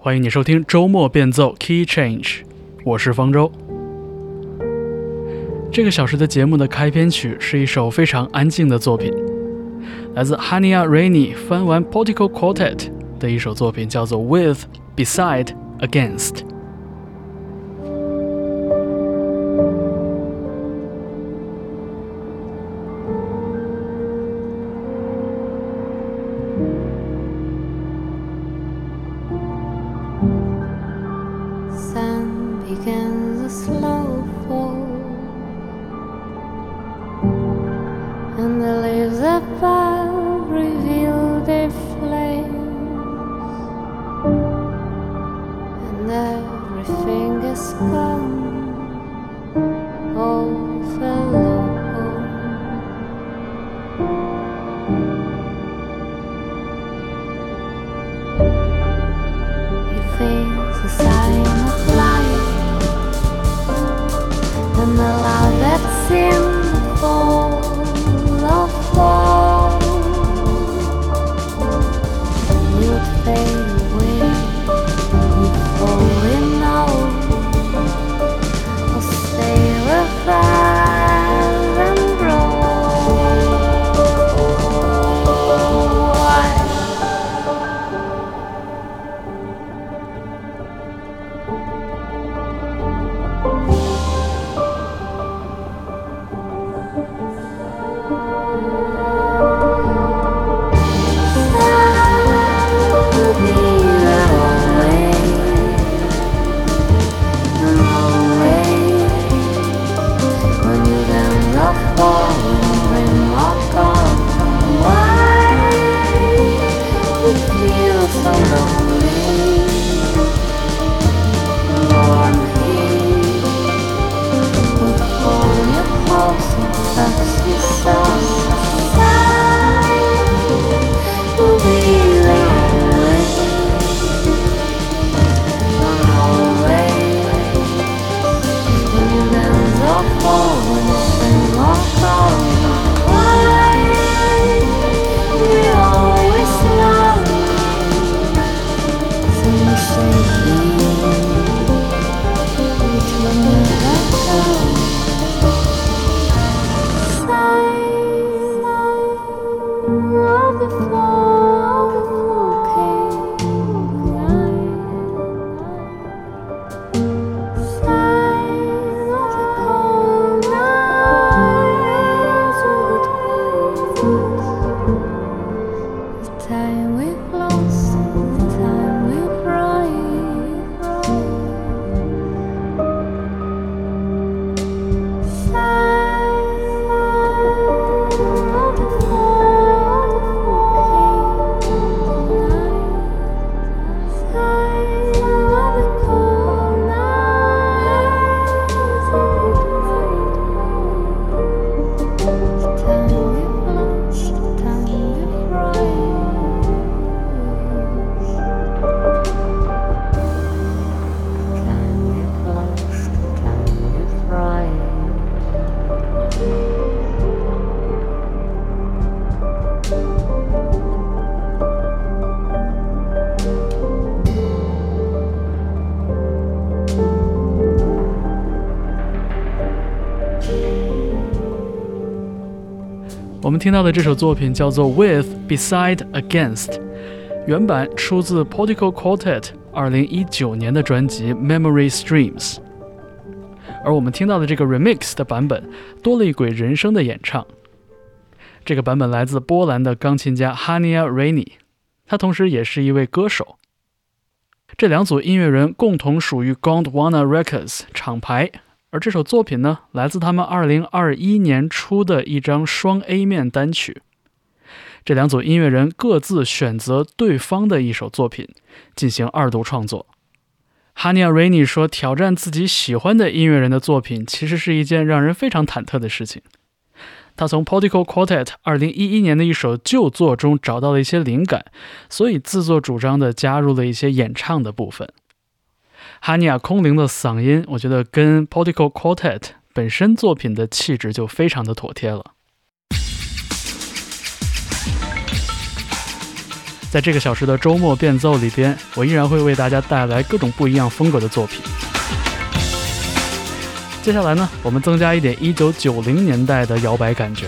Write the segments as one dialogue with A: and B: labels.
A: 欢迎你收听周末变奏 Key Change，我是方舟。这个小时的节目的开篇曲是一首非常安静的作品，来自 Hania Rainey 翻完 Portico Quartet 的一首作品，叫做 With Beside Against。我们听到的这首作品叫做《With Beside Against》，原版出自 Portico Quartet 二零一九年的专辑《Memory Streams》，而我们听到的这个 Remix 的版本多了一轨人声的演唱。这个版本来自波兰的钢琴家 Hania Rainey，他同时也是一位歌手。这两组音乐人共同属于 Gondwana Records 厂牌。而这首作品呢，来自他们2021年出的一张双 A 面单曲。这两组音乐人各自选择对方的一首作品进行二度创作。Hania Rainey 说：“挑战自己喜欢的音乐人的作品，其实是一件让人非常忐忑的事情。”他从 Portico Quartet 2011年的一首旧作中找到了一些灵感，所以自作主张地加入了一些演唱的部分。哈尼亚空灵的嗓音，我觉得跟 Portico Quartet 本身作品的气质就非常的妥帖了。
B: 在这个小时的周末变奏里边，我依然会为大家带来各种不一样风格的作品。接下来呢，我们增加一点1990年代的摇摆感觉。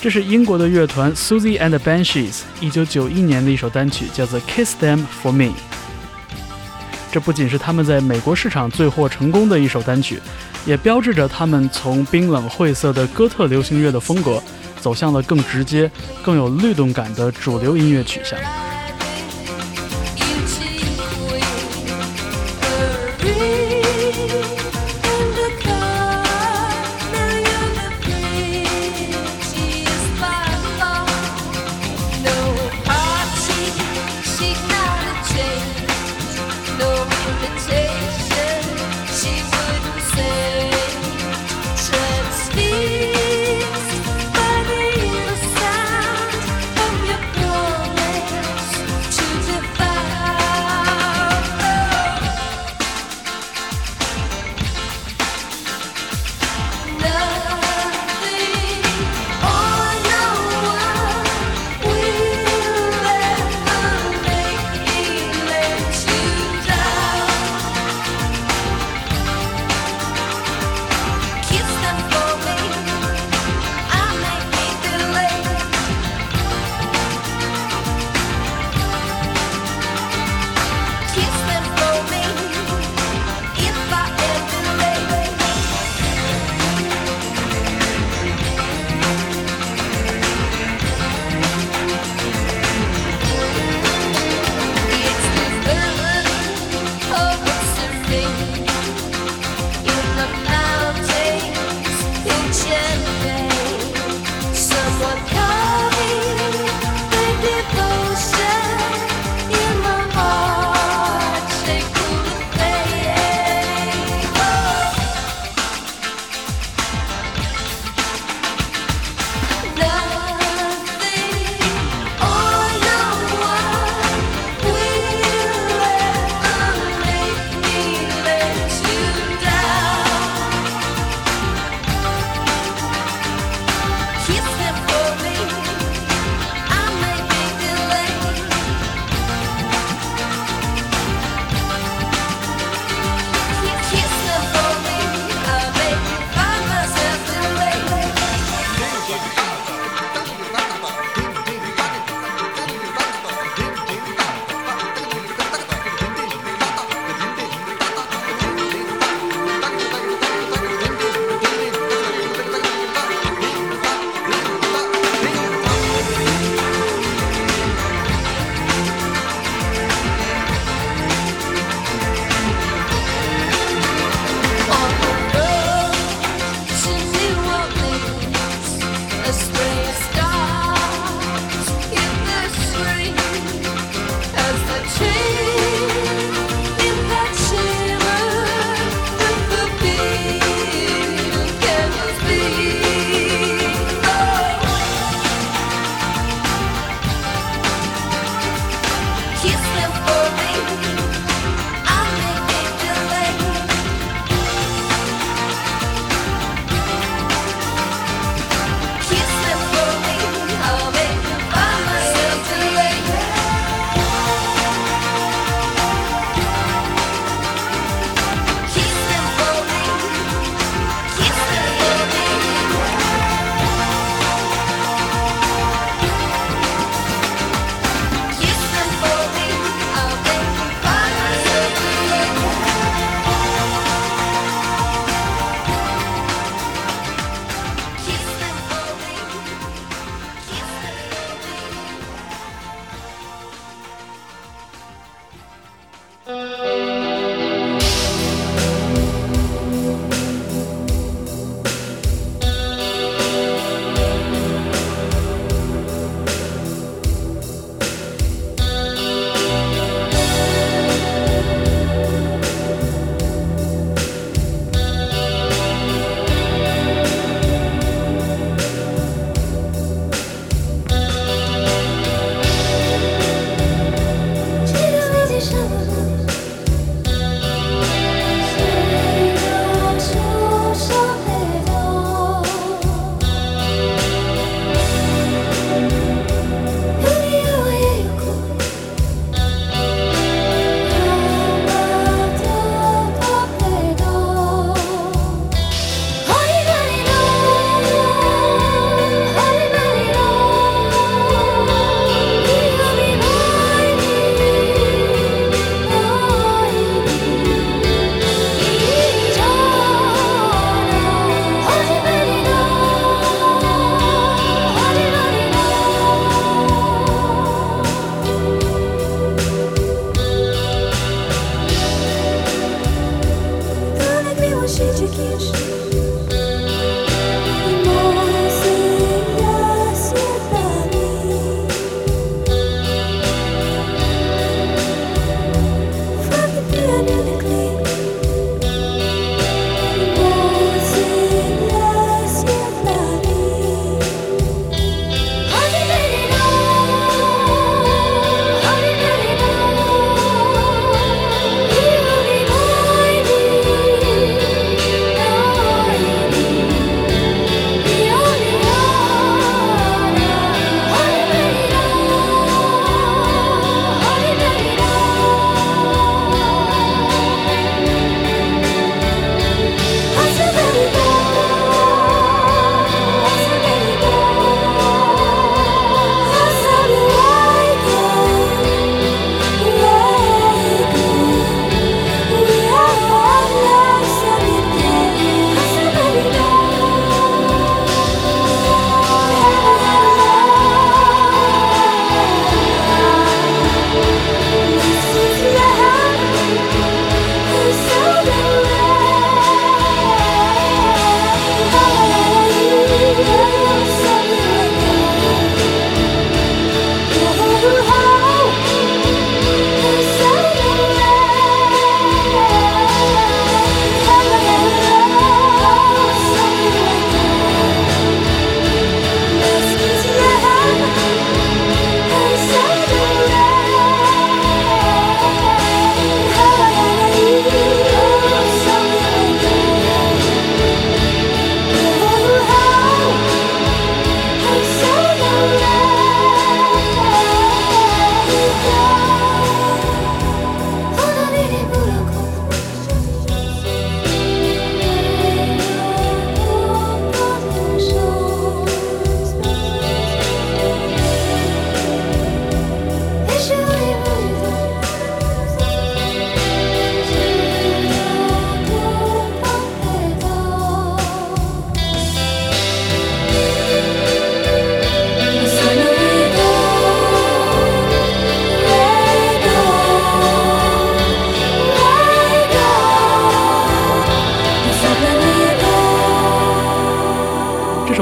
B: 这是英国的乐团 Susie and the Banshees 1991年的一首单曲，叫做《Kiss Them for Me》。这不仅是他们在美国市场最获成功的一首单曲，也标志着他们从冰冷晦涩的哥特流行乐的风格，走向了更直接、更有律动感的主流音乐取向。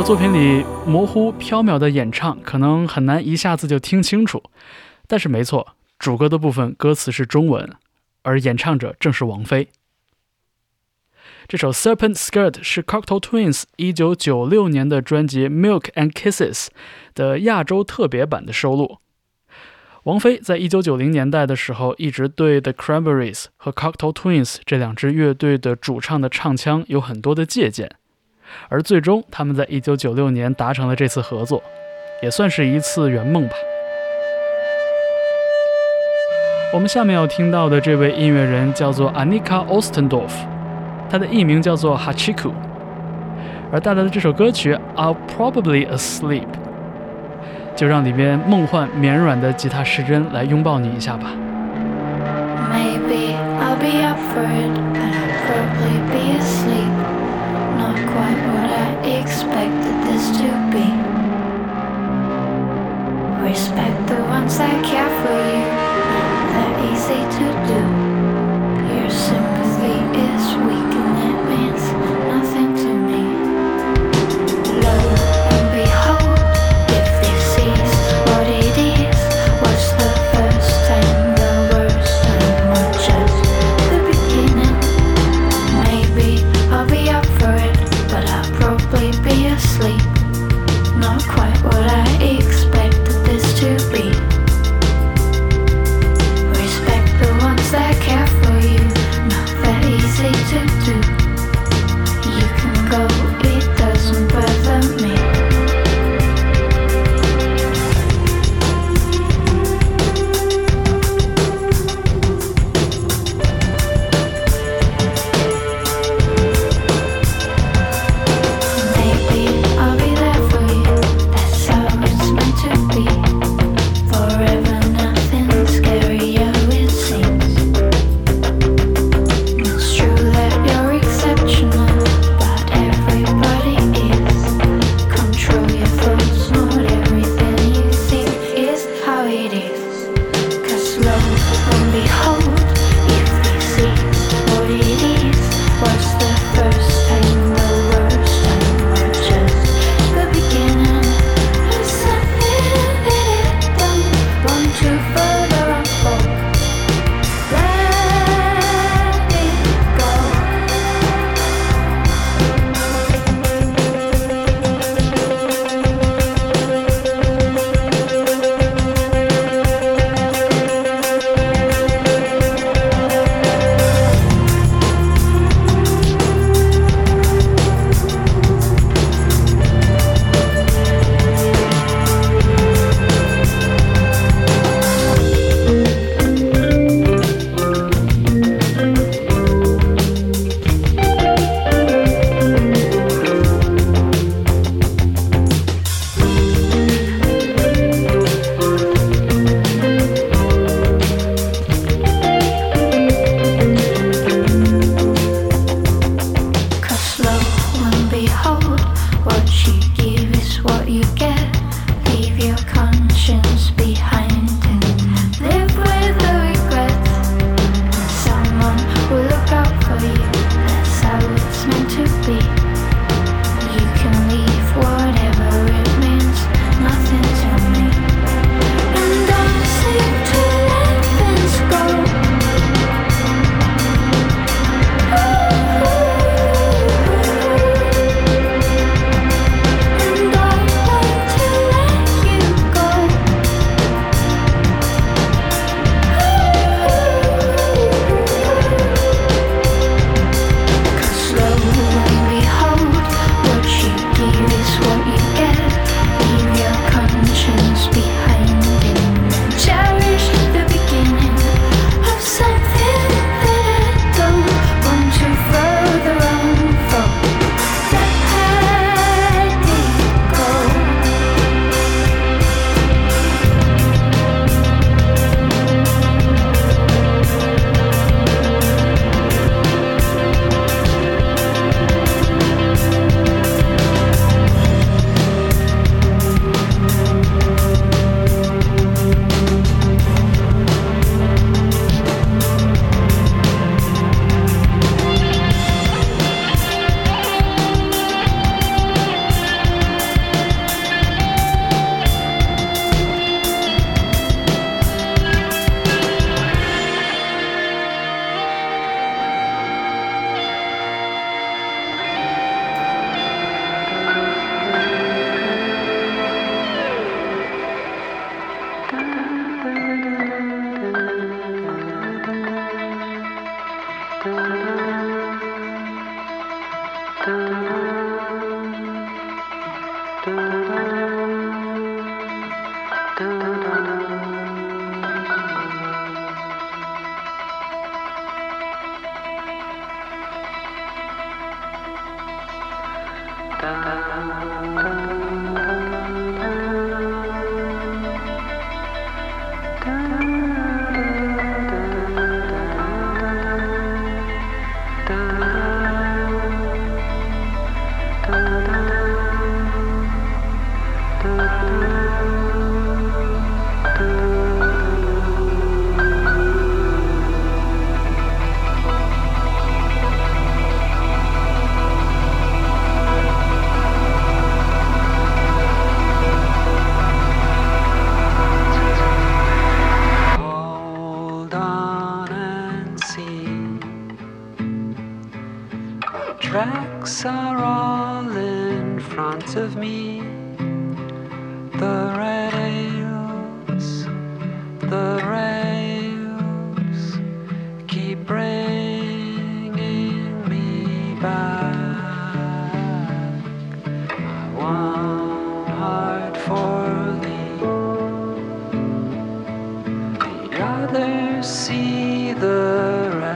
C: 作品里模糊缥缈的演唱，可能很难一下子就听清楚。但是没错，主歌的部分歌词是中文，而演唱者正是王菲。这首《Serpent Skirt》是 Cocktail Twins 一九九六年的专辑《Milk and Kisses》的亚洲特别版的收录。王菲在一九九零年代的时候，一直对 The Cranberries 和 Cocktail Twins 这两支乐队的主唱的唱腔有很多的借鉴。而最终，他们在一九九六年达成了这次合作，也算是一次圆梦吧。我们下面要听到的这位音乐人叫做 Anika Ostendorf，他的艺名叫做 Hachiku，而带来的这首歌曲 I'll Probably Asleep，就让里面梦幻绵软的吉他失真来拥抱你一下吧。
D: Maybe I'll be up for it, but I'll probably be asleep. Respect the ones that care for you,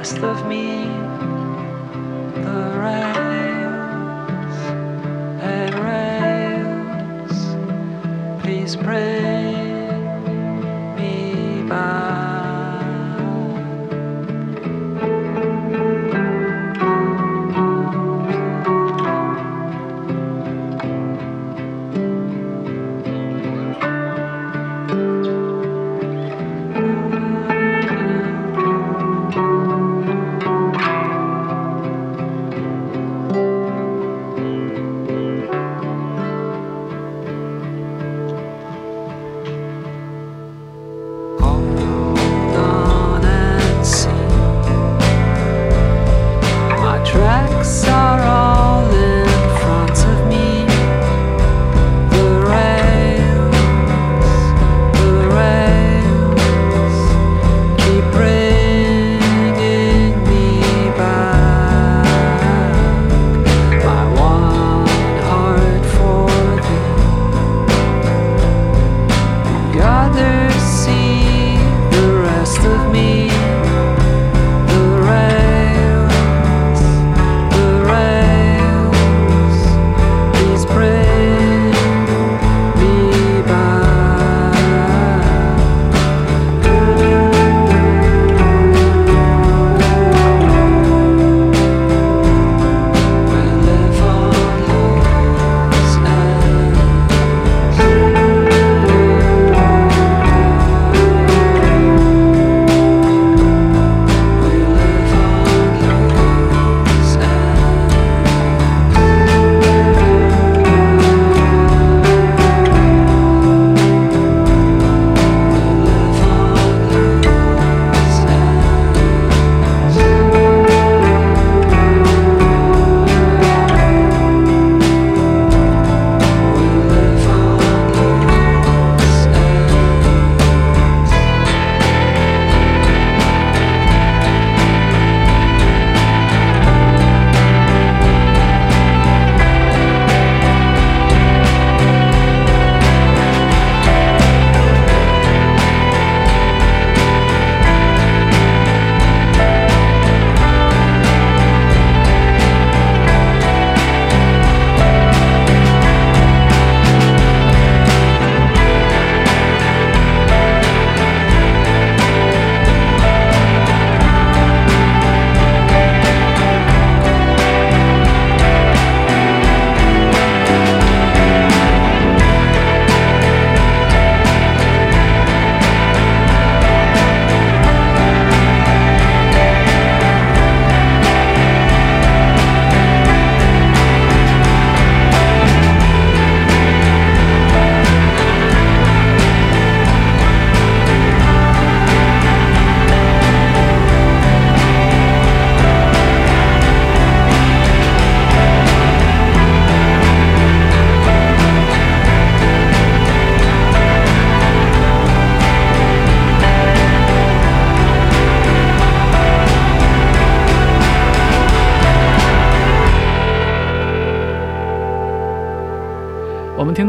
E: rest of me.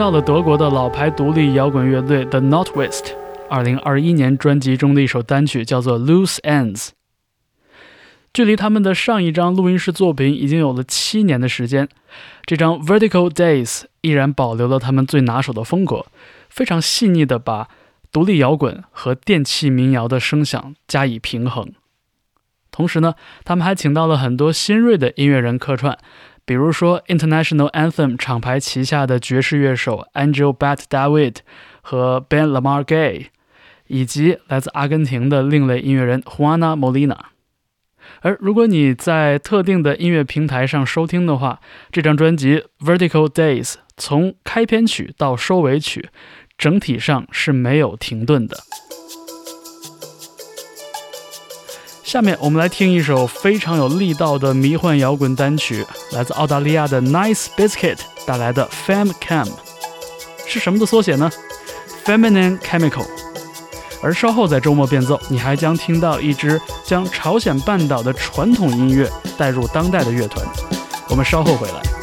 C: 到了德国的老牌独立摇滚乐队 The Northwest，二零二一年专辑中的一首单曲叫做《Loose Ends》。距离他们的上一张录音室作品已经有了七年的时间，这张 Vertical Days 依然保留了他们最拿手的风格，非常细腻地把独立摇滚和电气民谣的声响加以平衡。同时呢，他们还请到了很多新锐的音乐人客串，比如说 International Anthem 厂牌旗下的爵士乐手 Angel Bat David 和 Ben Lamar Gay，以及来自阿根廷的另类音乐人 Juana Molina。而如果你在特定的音乐平台上收听的话，这张专辑《Vertical Days》从开篇曲到收尾曲，整体上是没有停顿的。下面我们来听一首非常有力道的迷幻摇滚单曲，来自澳大利亚的 Nice Biscuit 带来的 Fem Cam，是什么的缩写呢？Feminine Chemical。而稍后在周末变奏，你还将听到一支将朝鲜半岛的传统音乐带入当代的乐团。我们稍后回来。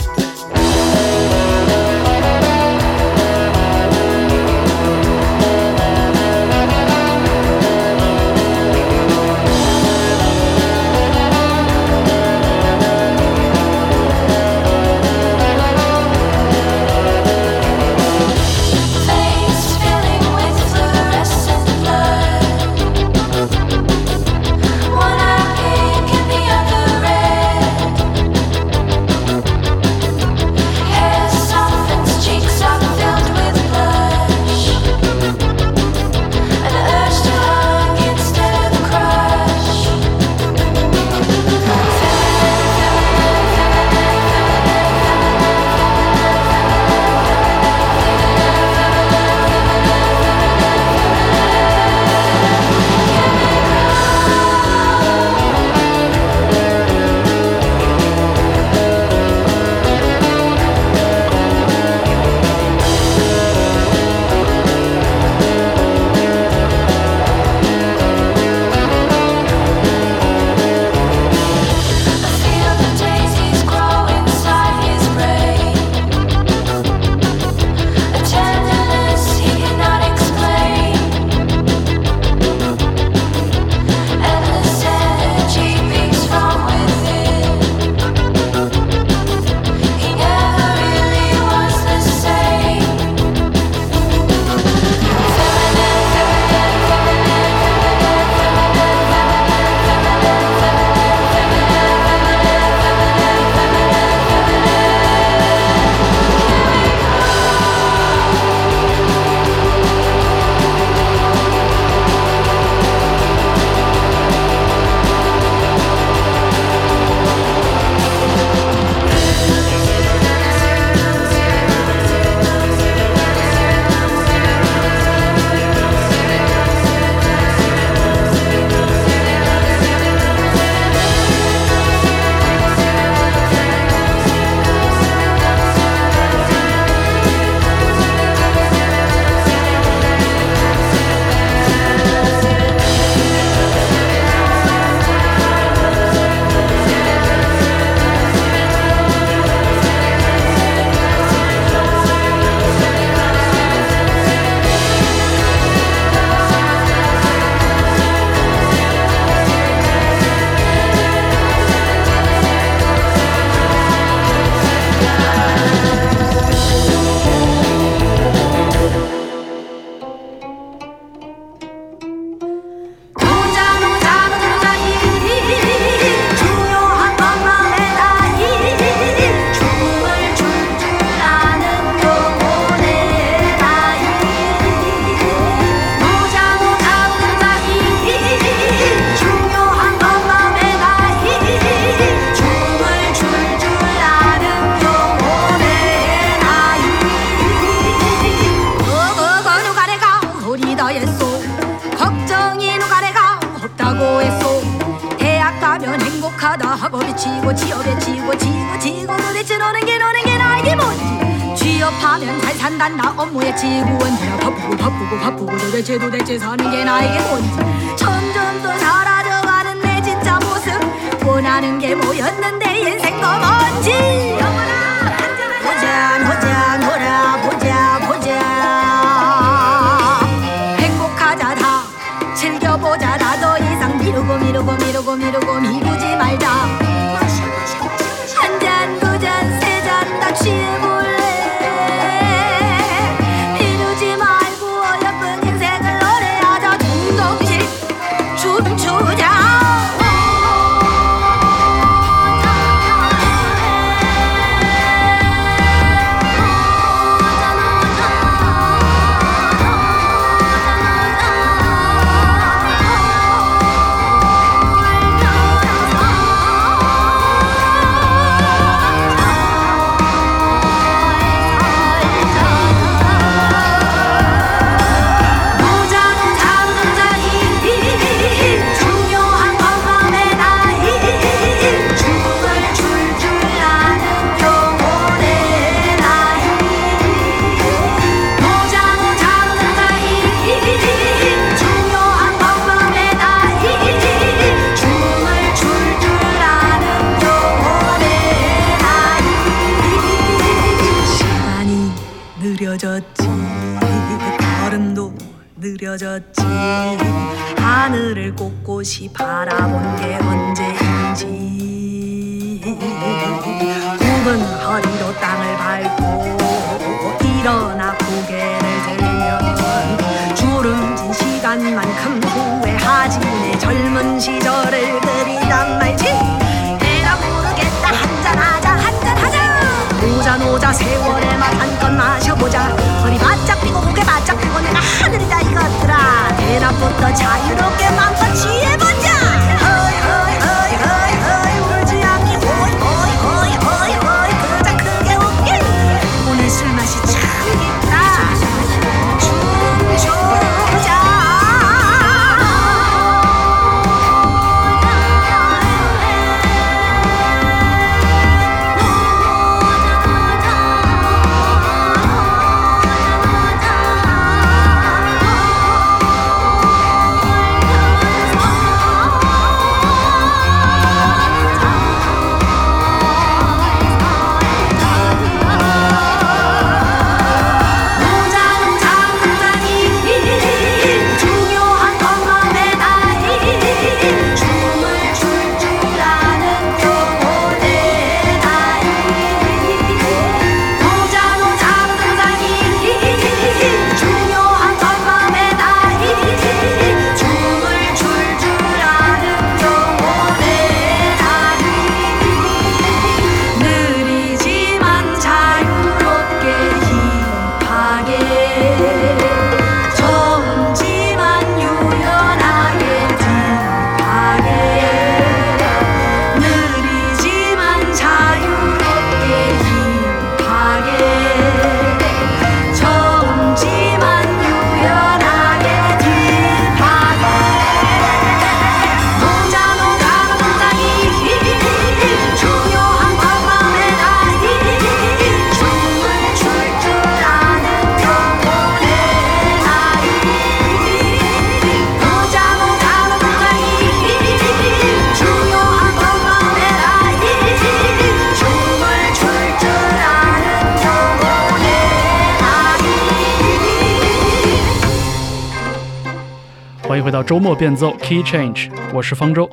C: 周末变奏 Key Change，我是方舟。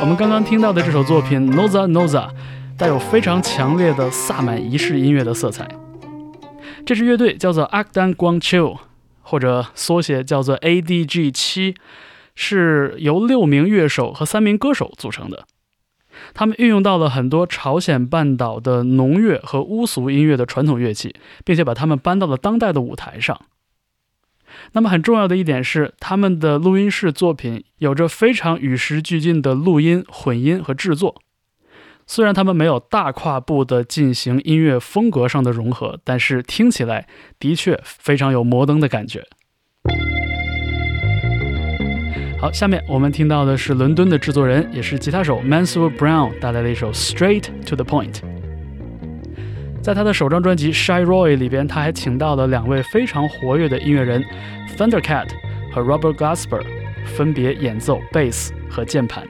C: 我们刚刚听到的这首作品 Noza Noza，带有非常强烈的萨满仪式音乐的色彩。这支乐队叫做 Akdan Guangqiu，或者缩写叫做 ADG 七，是由六名乐手和三名歌手组成的。他们运用到了很多朝鲜半岛的农乐和巫俗音乐的传统乐器，并且把它们搬到了当代的舞台上。那么很重要的一点是，他们的录音室作品有着非常与时俱进的录音、混音和制作。虽然他们没有大跨步的进行音乐风格上的融合，但是听起来的确非常有摩登的感觉。好，下面我们听到的是伦敦的制作人，也是吉他手 Mansell Brown 带来的一首《Straight to the Point》。在他的首张专辑《Shy Roy》里边，他还请到了两位非常活跃的音乐人 Thundercat 和 Robert Glasper，分别演奏贝斯和键盘。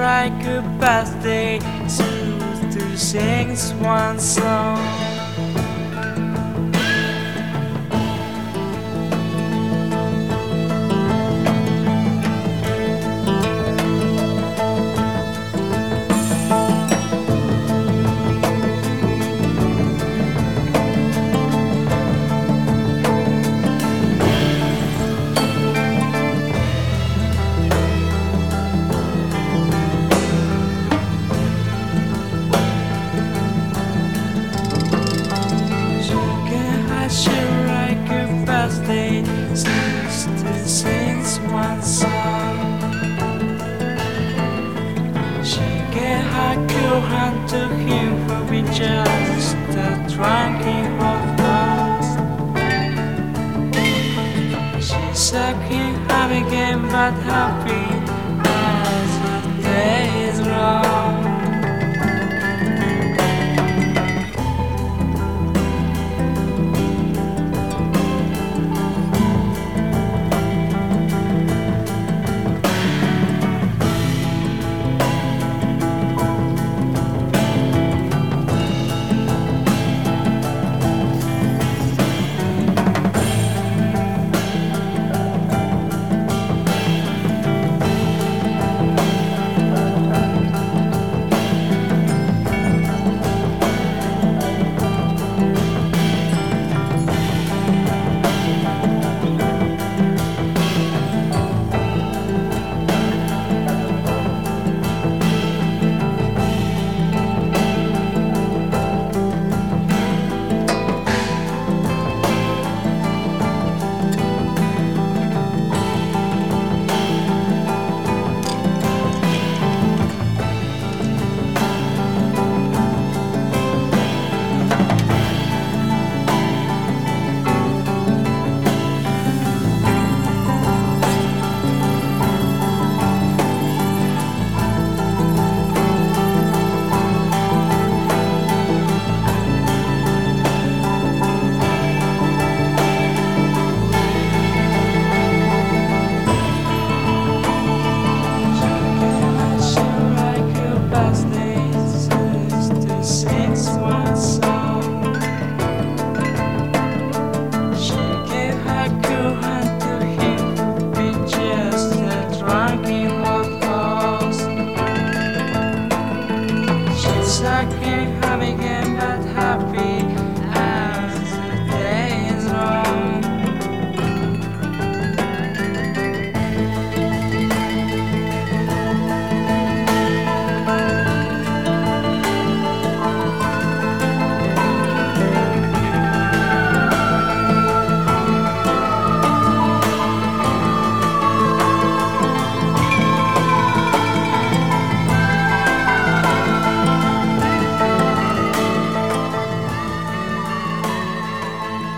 F: like a birthday to, to sing one song.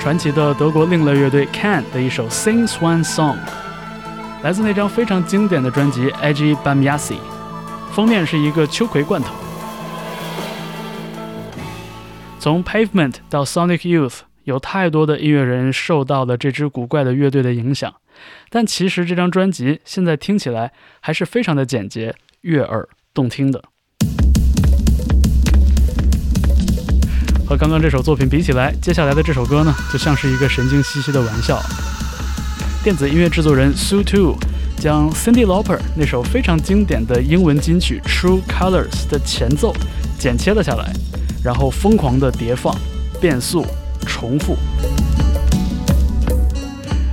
C: 传奇的德国另类乐队 Can 的一首 Sing Swan Song，来自那张非常经典的专辑《Edgy Bamyasi》，封面是一个秋葵罐头。从 Pavement 到 Sonic Youth，有太多的音乐人受到了这支古怪的乐队的影响，但其实这张专辑现在听起来还是非常的简洁、悦耳、动听的。和刚刚这首作品比起来，接下来的这首歌呢，就像是一个神经兮兮的玩笑。电子音乐制作人 Sue Two 将 Cindy Lauper 那首非常经典的英文金曲《True Colors》的前奏剪切了下来，然后疯狂的叠放、变速、重复，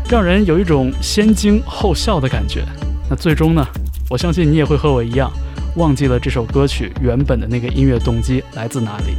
C: 让人有一种先惊后笑的感觉。那最终呢，我相信你也会和我一样，忘记了这首歌曲原本的那个音乐动机来自哪里。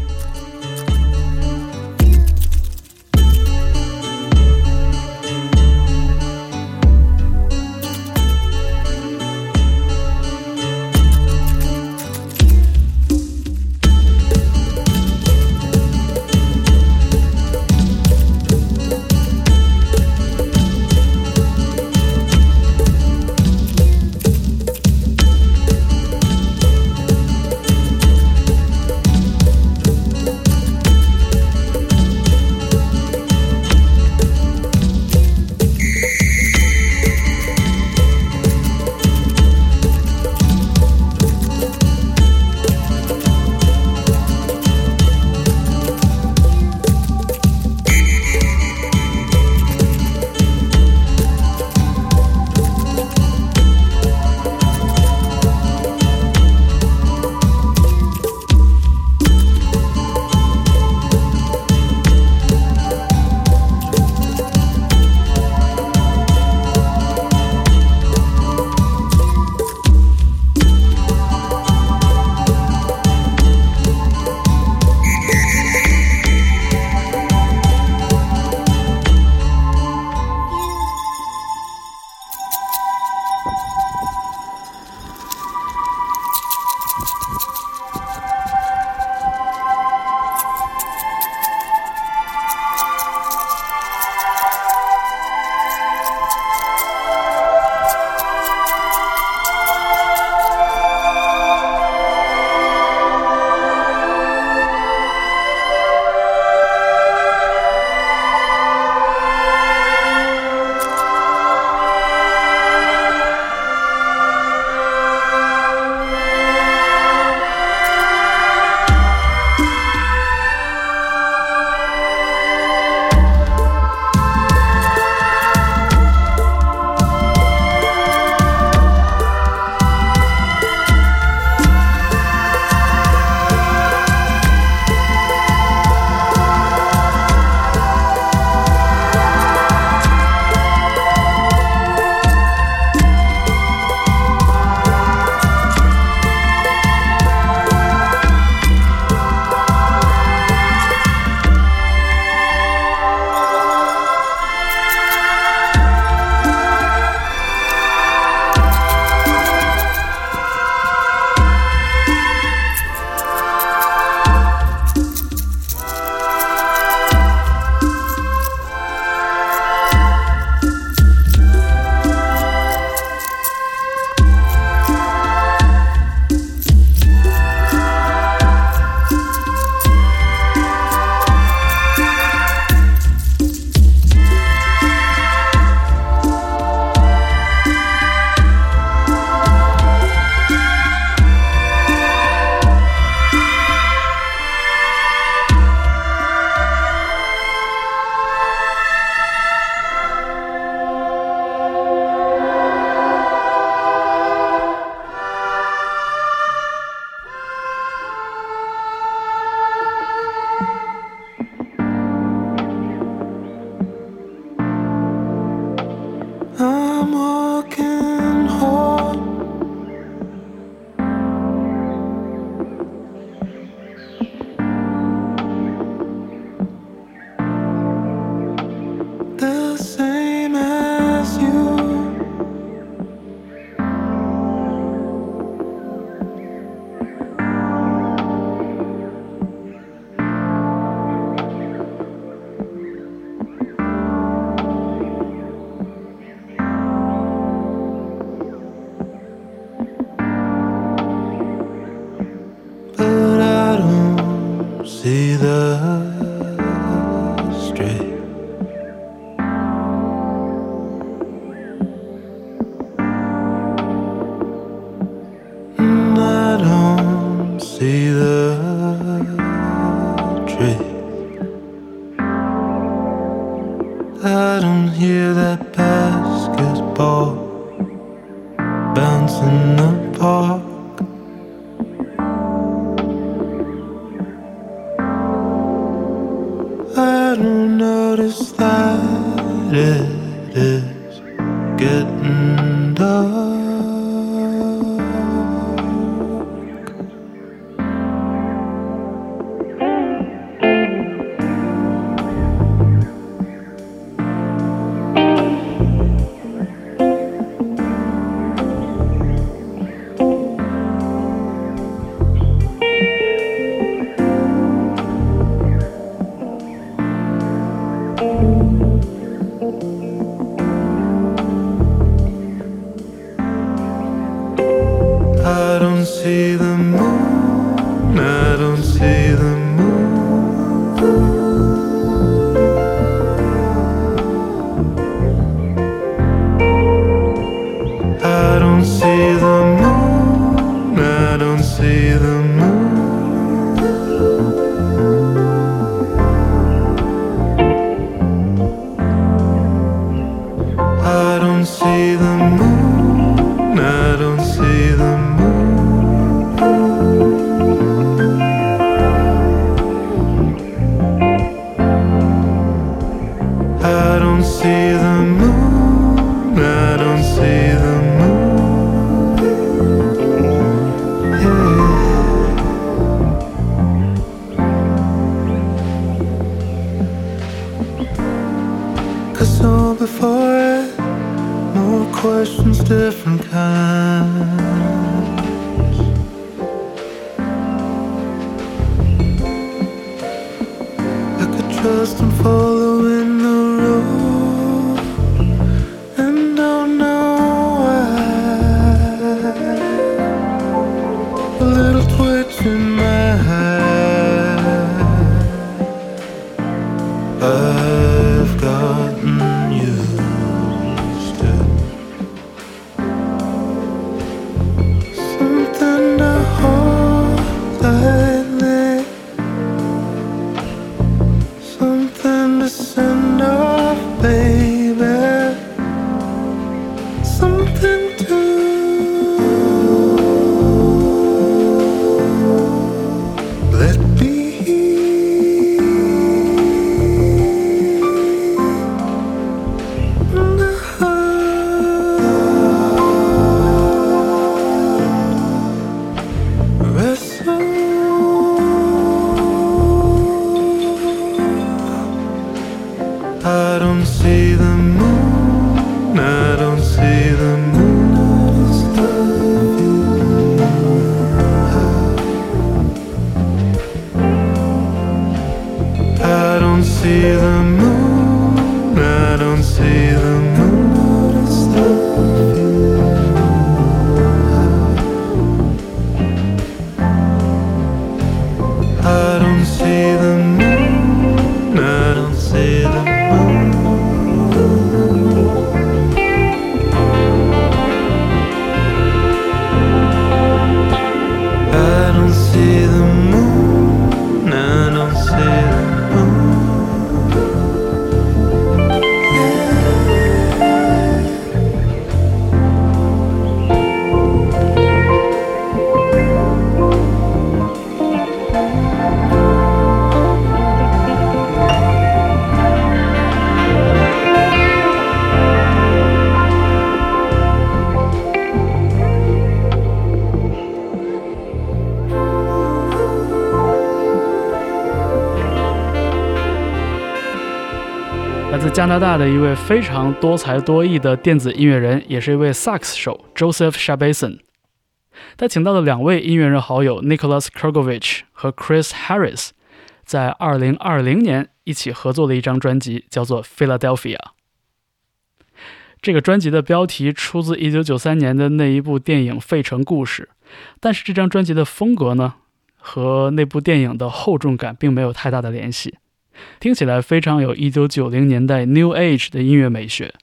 G: I don't notice that it is getting dark.
C: 加拿大的一位非常多才多艺的电子音乐人，也是一位萨克斯手 Joseph Shabason。他请到了两位音乐人好友 Nicholas Kurgovich 和 Chris Harris，在2020年一起合作了一张专辑，叫做《Philadelphia》。这个专辑的标题出自1993年的那一部电影《费城故事》，但是这张专辑的风格呢，和那部电影的厚重感并没有太大的联系，听起来非常有一九九零年代 New Age 的音乐美学。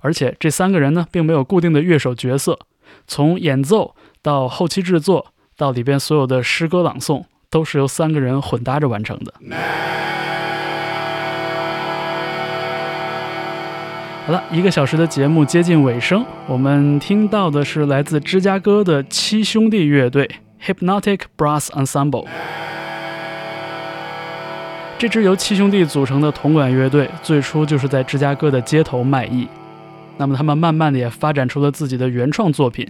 C: 而且这三个人呢，并没有固定的乐手角色，从演奏到后期制作到里边所有的诗歌朗诵，都是由三个人混搭着完成的。好了，一个小时的节目接近尾声，我们听到的是来自芝加哥的七兄弟乐队 Hypnotic Brass Ensemble。这支由七兄弟组成的铜管乐队，最初就是在芝加哥的街头卖艺。那么他们慢慢的也发展出了自己的原创作品，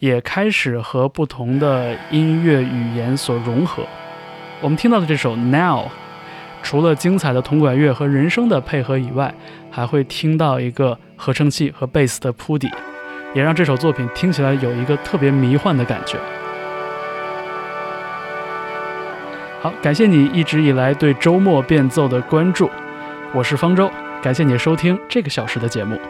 C: 也开始和不同的音乐语言所融合。我们听到的这首《Now》，除了精彩的铜管乐和人声的配合以外，还会听到一个合成器和贝斯的铺底，也让这首作品听起来有一个特别迷幻的感觉。好，感谢你一直以来对周末变奏的关注，我是方舟，感谢你收听这个小时的节目。